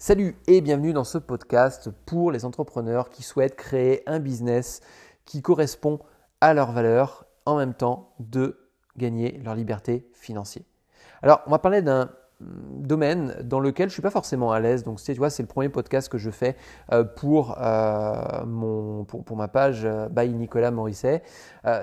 Salut et bienvenue dans ce podcast pour les entrepreneurs qui souhaitent créer un business qui correspond à leurs valeurs en même temps de gagner leur liberté financière. Alors, on va parler d'un domaine dans lequel je suis pas forcément à l'aise. Donc, tu vois, c'est le premier podcast que je fais euh, pour, euh, pour, ma page euh, by Nicolas Morisset.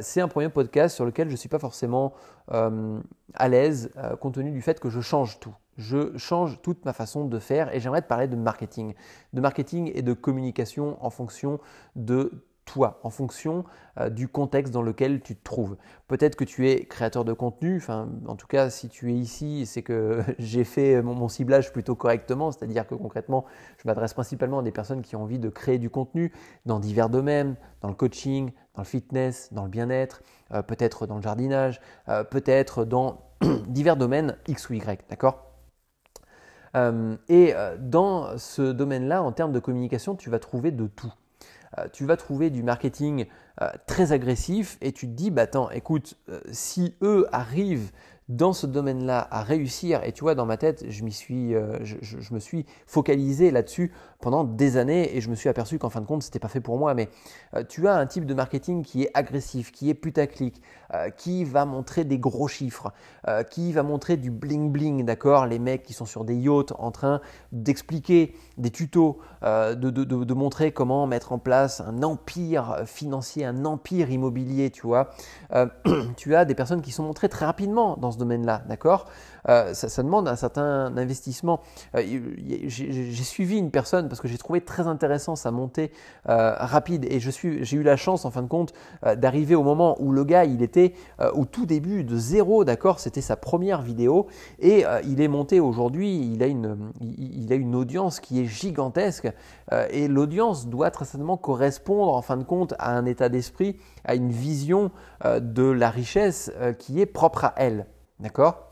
c'est un premier podcast sur lequel je suis pas forcément à l'aise compte tenu du fait que je change tout. Je change toute ma façon de faire et j'aimerais te parler de marketing. De marketing et de communication en fonction de en fonction euh, du contexte dans lequel tu te trouves. Peut-être que tu es créateur de contenu, enfin, en tout cas, si tu es ici, c'est que j'ai fait mon, ciblage plutôt correctement, c'est-à-dire que concrètement, je m'adresse principalement à des personnes qui ont envie de créer du contenu dans divers domaines, dans le coaching, dans le fitness, dans le bien-être, euh, peut-être dans le jardinage, euh, peut-être dans divers domaines X ou Y, d'accord? Et dans ce domaine-là, en termes de communication, tu vas trouver de tout. Euh, tu vas trouver du marketing euh, très agressif et tu te dis, bah attends, écoute, euh, si eux arrivent dans ce domaine-là à réussir, et tu vois, dans ma tête, je, suis, je, me suis focalisé là-dessus pendant des années et je me suis aperçu qu'en fin de compte, ce n'était pas fait pour moi. Mais tu as un type de marketing qui est agressif, qui est putaclic, qui va montrer des gros chiffres, qui va montrer du bling-bling, d'accord Les mecs qui sont sur des yachts en train d'expliquer des tutos, de, de montrer comment mettre en place un empire financier un empire immobilier, tu vois. Euh, tu as des personnes qui sont montrées très rapidement dans ce domaine-là, d'accord? Euh, ça, demande un certain investissement. Euh, j'ai suivi une personne parce que j'ai trouvé très intéressant sa montée rapide et j'ai eu la chance, en fin de compte, d'arriver au moment où le gars, il était au tout début de zéro, d'accord? C'était sa première vidéo et il est monté aujourd'hui, il, a une, il, a une audience qui est gigantesque et l'audience doit très certainement correspondre, en fin de compte, à un état d'esprit, à une vision euh, de la richesse euh, qui est propre à elle. D'accord?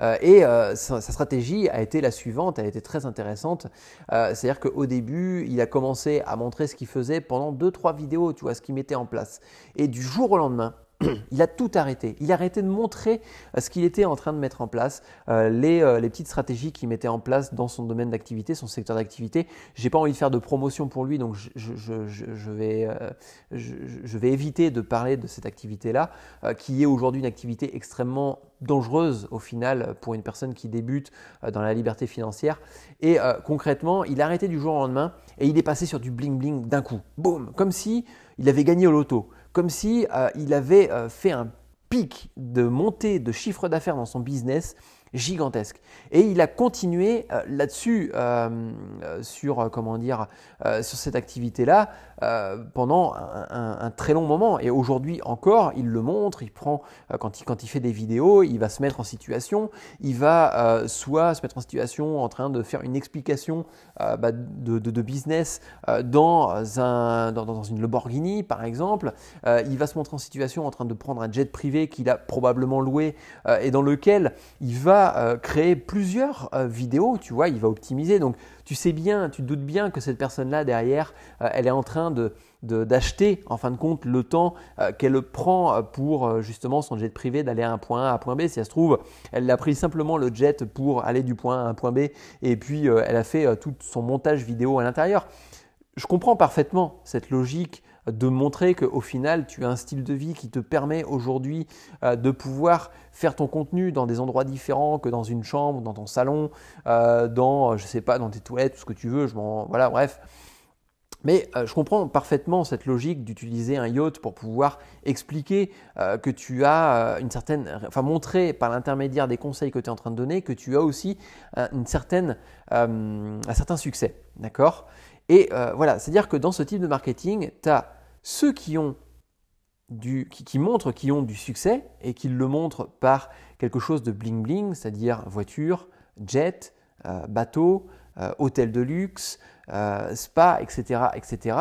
Euh, et sa, stratégie a été la suivante, elle a été très intéressante. C'est-à-dire qu'au début, il a commencé à montrer ce qu'il faisait pendant 2-3 vidéos, tu vois, ce qu'il mettait en place. Et du jour au lendemain, il a tout arrêté. Il a arrêté de montrer euh, ce qu'il était en train de mettre en place, euh, euh, les, petites stratégies qu'il mettait en place dans son domaine d'activité, son secteur d'activité. J'ai pas envie de faire de promotion pour lui, donc je, vais, éviter de parler de cette activité-là, qui est aujourd'hui une activité extrêmement dangereuse au final pour une personne qui débute dans la liberté financière. Et concrètement, il a arrêté du jour au lendemain et il est passé sur du bling bling d'un coup. Boum, comme si il avait gagné au loto comme si euh, il avait euh, fait un pic de montée de chiffre d'affaires dans son business gigantesque. Et il a continué euh, là-dessus, euh, euh, sur comment dire, sur cette activité-là pendant un, très long moment. Et aujourd'hui encore, il le montre. Il prend quand il quand il fait des vidéos, il va se mettre en situation. Il va soit se mettre en situation en train de faire une explication bah, de, business dans un dans, une Lamborghini par exemple. il va se montrer en situation en train de prendre un jet privé qu'il a probablement loué et dans lequel il va euh, créer plusieurs euh, vidéos, tu vois, il va optimiser. Donc tu sais bien, tu doutes bien que cette personne-là derrière, euh, elle est en train de d'acheter en fin de compte le temps qu'elle prend pour justement son jet privé d'aller à un point A à un point B. Si elle se trouve, elle a pris simplement le jet pour aller du point A à un point B et puis elle a fait tout son montage vidéo à l'intérieur. Je comprends parfaitement cette logique de montrer qu'au final, tu as un style de vie qui te permet aujourd'hui euh, de pouvoir faire ton contenu dans des endroits différents que dans une chambre, dans ton salon, euh, dans, je sais pas, dans tes toilettes, tout ce que tu veux, je voilà, bref. Mais euh, je comprends parfaitement cette logique d'utiliser un yacht pour pouvoir expliquer que tu as une certaine, enfin montrer par l'intermédiaire des conseils que tu es en train de donner que tu as aussi une certaine, un certain succès. D'accord? Et voilà, c'est-à-dire que dans ce type de marketing, tu as ceux qui ont qui, montrent qu'ils ont du succès et qui le montrent par quelque chose de bling bling, c'est-à-dire voiture, jet, euh, bateau, euh, hôtel de luxe, euh, spa, etc., etc.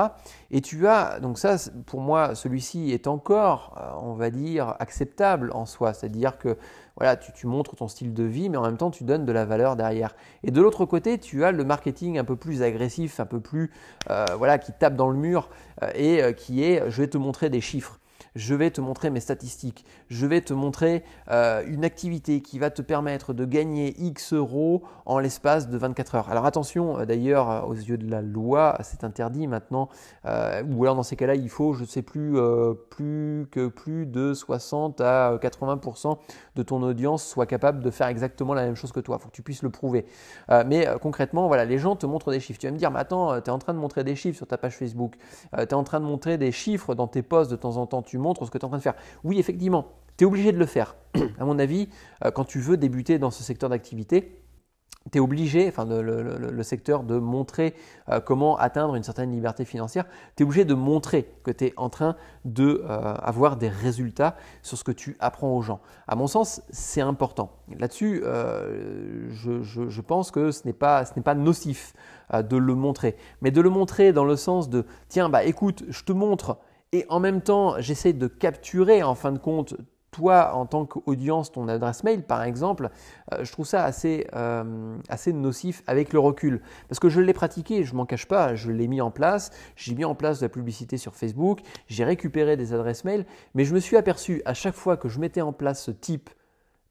Et tu as, donc ça, pour moi, celui-ci est encore, on va dire, acceptable en soi, c'est-à-dire que voilà, tu, montres ton style de vie, mais en même temps, tu donnes de la valeur derrière. Et de l'autre côté, tu as le marketing un peu plus agressif, un peu plus, voilà, qui tape dans le mur et qui est, je vais te montrer des chiffres. je vais te montrer mes statistiques, je vais te montrer euh, une activité qui va te permettre de gagner X euros en l'espace de 24 heures. Alors attention, euh, d'ailleurs, euh, aux yeux de la loi, c'est interdit maintenant, ou alors dans ces cas-là, il faut, je ne sais plus, plus que plus de 60 à 80% de ton audience soit capable de faire exactement la même chose que toi. Il faut que tu puisses le prouver. mais concrètement, voilà, les gens te montrent des chiffres. Tu vas me dire, mais attends, tu es en train de montrer des chiffres sur ta page Facebook, tu es en train de montrer des chiffres dans tes posts de temps en temps, tu montres ce que tu es en train de faire. Oui, effectivement, tu es obligé de le faire. à mon avis, euh, quand tu veux débuter dans ce secteur d'activité, tu es obligé, enfin le, secteur de montrer euh, comment atteindre une certaine liberté financière, tu es obligé de montrer que tu es en train d'avoir euh, des résultats sur ce que tu apprends aux gens. À mon sens, c'est important. Là-dessus, je, pense que ce n'est pas, pas nocif de le montrer, mais de le montrer dans le sens de, tiens, bah écoute, je te montre et en même temps, j'essaie de capturer en fin de compte toi en tant qu'audience ton adresse mail par exemple, euh, je trouve ça assez, euh, assez nocif avec le recul. Parce que je l'ai pratiqué, je m'en cache pas, je l'ai mis en place, j'ai mis en place de la publicité sur Facebook, j'ai récupéré des adresses mail, mais je me suis aperçu à chaque fois que je mettais en place ce type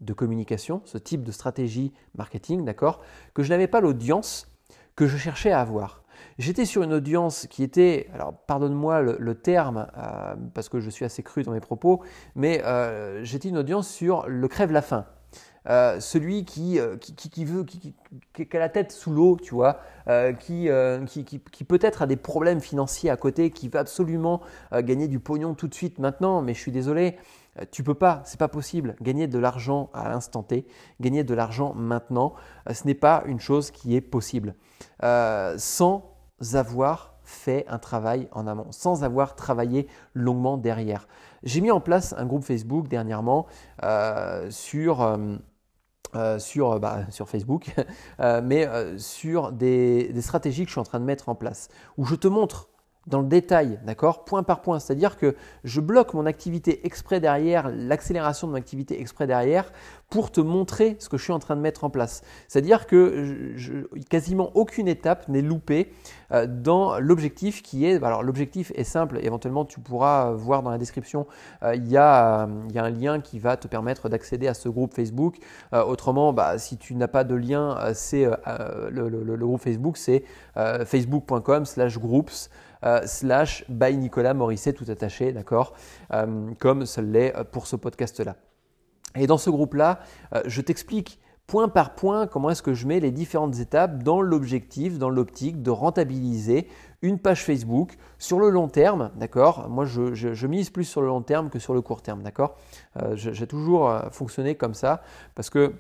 de communication, ce type de stratégie marketing, d'accord, que je n'avais pas l'audience que je cherchais à avoir. J'étais sur une audience qui était, alors pardonne-moi le, terme, euh, parce que je suis assez cru dans mes propos, mais euh, j'étais une audience sur le crève la faim. Euh, celui qui, qui, veut, qui, a la tête sous l'eau, tu vois, qui, qui, peut-être a des problèmes financiers à côté, qui veut absolument gagner du pognon tout de suite maintenant, mais je suis désolé, tu peux pas, c'est pas possible. Gagner de l'argent à l'instant T, gagner de l'argent maintenant, ce n'est pas une chose qui est possible. sans avoir fait un travail en amont, sans avoir travaillé longuement derrière. J'ai mis en place un groupe Facebook dernièrement euh, sur... Euh, euh, sur, bah, sur, Facebook, mais sur des, des, stratégies que je suis en train de mettre en place, où je te montre dans le détail, d'accord, point par point. C'est-à-dire que je bloque mon activité exprès derrière, l'accélération de mon activité exprès derrière, pour te montrer ce que je suis en train de mettre en place. C'est-à-dire que quasiment aucune étape n'est loupée euh, dans l'objectif qui est. Alors l'objectif est simple. Éventuellement, tu pourras voir dans la description, euh, il, y a, il, y a, un lien qui va te permettre d'accéder à ce groupe Facebook. Euh, autrement, bah, si tu n'as pas de lien, c'est le, le, groupe Facebook, c'est facebook.com/groups. Euh, slash by Nicolas Morisset tout attaché, d'accord euh, Comme ce l'est euh, pour ce podcast-là. Et dans ce groupe-là, je t'explique point par point comment est-ce que je mets les différentes étapes dans l'objectif, dans l'optique de rentabiliser une page Facebook sur le long terme, d'accord Moi, je, mise plus sur le long terme que sur le court terme, d'accord J'ai toujours fonctionné comme ça parce que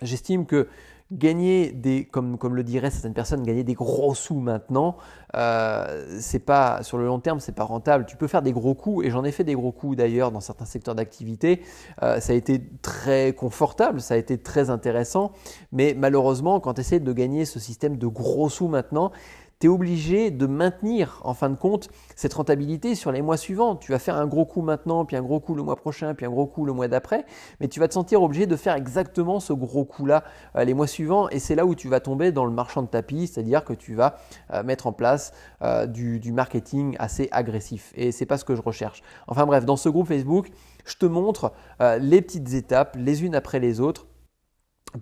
j'estime que gagner des, comme, le diraient certaines personnes, gagner des gros sous maintenant, euh, c'est pas sur le long terme, c'est pas rentable. Tu peux faire des gros coups, et j'en ai fait des gros coups d'ailleurs dans certains secteurs d'activité. Euh, ça a été très confortable, ça a été très intéressant, mais malheureusement, quand tu essaies de gagner ce système de gros sous maintenant, tu es obligé de maintenir en fin de compte cette rentabilité sur les mois suivants. Tu vas faire un gros coup maintenant, puis un gros coup le mois prochain, puis un gros coup le mois d'après, mais tu vas te sentir obligé de faire exactement ce gros coup-là euh, les mois suivants, et c'est là où tu vas tomber dans le marchand de tapis, c'est-à-dire que tu vas euh, mettre en place euh, du, marketing assez agressif, et c'est pas ce que je recherche. Enfin bref, dans ce groupe Facebook, je te montre les petites étapes les unes après les autres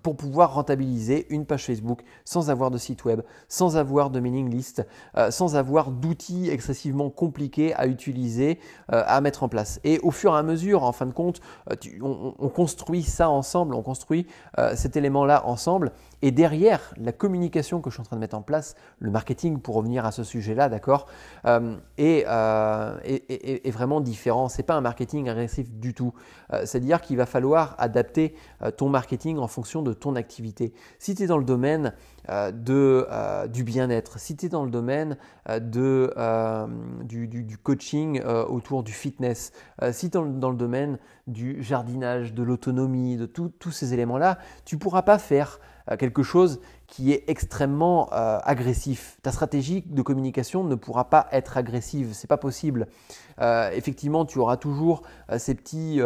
pour pouvoir rentabiliser une page Facebook sans avoir de site web, sans avoir de mailing list, euh, sans avoir d'outils excessivement compliqués à utiliser, euh, à mettre en place. Et au fur et à mesure, en fin de compte, euh, on, construit ça ensemble, on construit cet élément-là ensemble. Et derrière, la communication que je suis en train de mettre en place, le marketing pour revenir à ce sujet-là, d'accord, est, est, vraiment différent. C'est pas un marketing agressif du tout. C'est-à-dire qu'il va falloir adapter ton marketing en fonction de ton activité. Si tu es dans le domaine euh, euh, du bien-être, si tu es dans le domaine euh, du, coaching autour du fitness, si tu es dans, le domaine du jardinage, de l'autonomie, de tous ces éléments-là, tu ne pourras pas faire quelque chose qui est extrêmement agressif. Ta stratégie de communication ne pourra pas être agressive, c'est pas possible. effectivement, tu auras toujours ces petits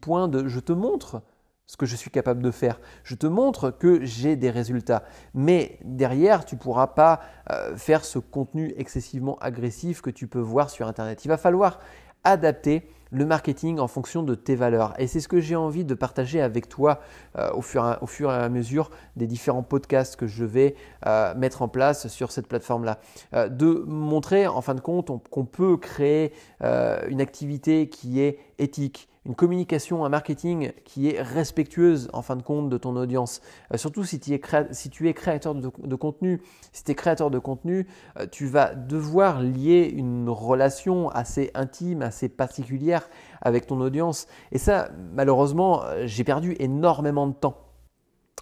points de je te montre ce que je suis capable de faire. Je te montre que j'ai des résultats. Mais derrière, tu ne pourras pas euh, faire ce contenu excessivement agressif que tu peux voir sur Internet. Il va falloir adapter le marketing en fonction de tes valeurs. Et c'est ce que j'ai envie de partager avec toi euh, au, fur et, à mesure des différents podcasts que je vais euh, mettre en place sur cette plateforme-là. De montrer en fin de compte qu'on peut créer une activité qui est éthique, une communication, un marketing qui est respectueuse en fin de compte de ton audience. Euh, surtout si tu, es créateur de, contenu. Si tu es créateur de contenu, euh, tu vas devoir lier une relation assez intime, assez particulière avec ton audience. Et ça, malheureusement, euh, j'ai perdu énormément de temps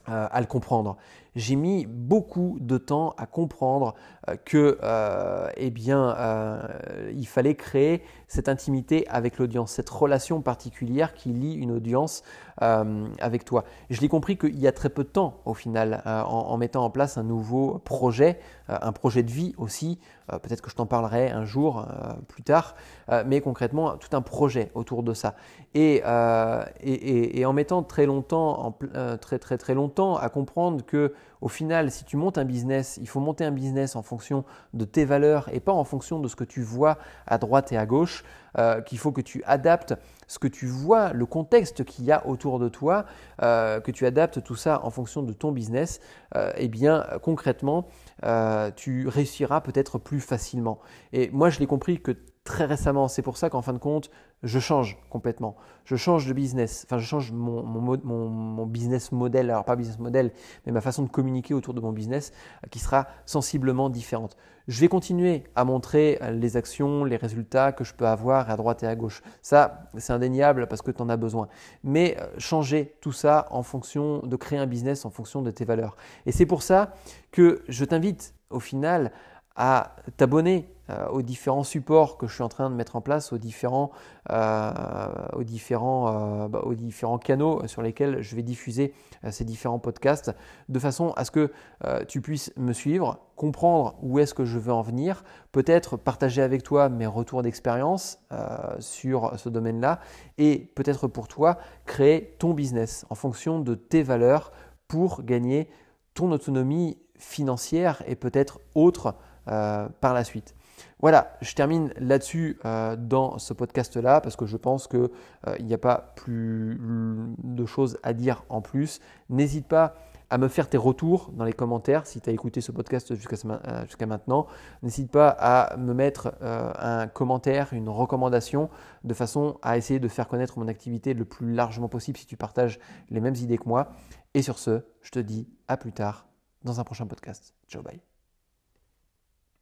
à le comprendre j'ai mis beaucoup de temps à comprendre euh, que, euh, eh bien, euh, il fallait créer cette intimité avec l'audience, cette relation particulière qui lie une audience avec toi. Je l'ai compris qu'il y a très peu de temps, au final, en, mettant en place un nouveau projet, un projet de vie aussi. Peut-être que je t'en parlerai un jour plus tard, mais concrètement, tout un projet autour de ça. Et, en mettant très longtemps, en, très très très longtemps, à comprendre que au final, si tu montes un business, il faut monter un business en fonction de tes valeurs et pas en fonction de ce que tu vois à droite et à gauche, euh, qu'il faut que tu adaptes ce que tu vois, le contexte qu'il y a autour de toi, euh, que tu adaptes tout ça en fonction de ton business, euh, eh bien concrètement, tu réussiras peut-être plus facilement. Et moi, je l'ai compris que très récemment. C'est pour ça qu'en fin de compte, je change complètement. Je change de business, enfin je change mon, mon, business model, alors pas business model, mais ma façon de communiquer autour de mon business euh, qui sera sensiblement différente. Je vais continuer à montrer euh, les actions, les résultats que je peux avoir à droite et à gauche. Ça, c'est indéniable parce que tu en as besoin. Mais euh, changer tout ça en fonction de créer un business en fonction de tes valeurs. Et c'est pour ça que je t'invite au final à t'abonner euh, aux différents supports que je suis en train de mettre en place, aux différents, euh, aux différents, euh, bah, aux différents canaux sur lesquels je vais diffuser ces différents podcasts, de façon à ce que tu puisses me suivre, comprendre où est-ce que je veux en venir, peut-être partager avec toi mes retours d'expérience sur ce domaine-là, et peut-être pour toi créer ton business en fonction de tes valeurs pour gagner ton autonomie financière et peut-être autre euh, par la suite. Voilà, je termine là-dessus euh, dans ce podcast-là parce que je pense qu'il euh, n'y a pas plus de choses à dire en plus. N'hésite pas à me faire tes retours dans les commentaires si tu as écouté ce podcast jusqu'à maintenant. N'hésite pas à me mettre un commentaire, une recommandation de façon à essayer de faire connaître mon activité le plus largement possible si tu partages les mêmes idées que moi. Et sur ce, je te dis à plus tard dans un prochain podcast. Ciao, bye.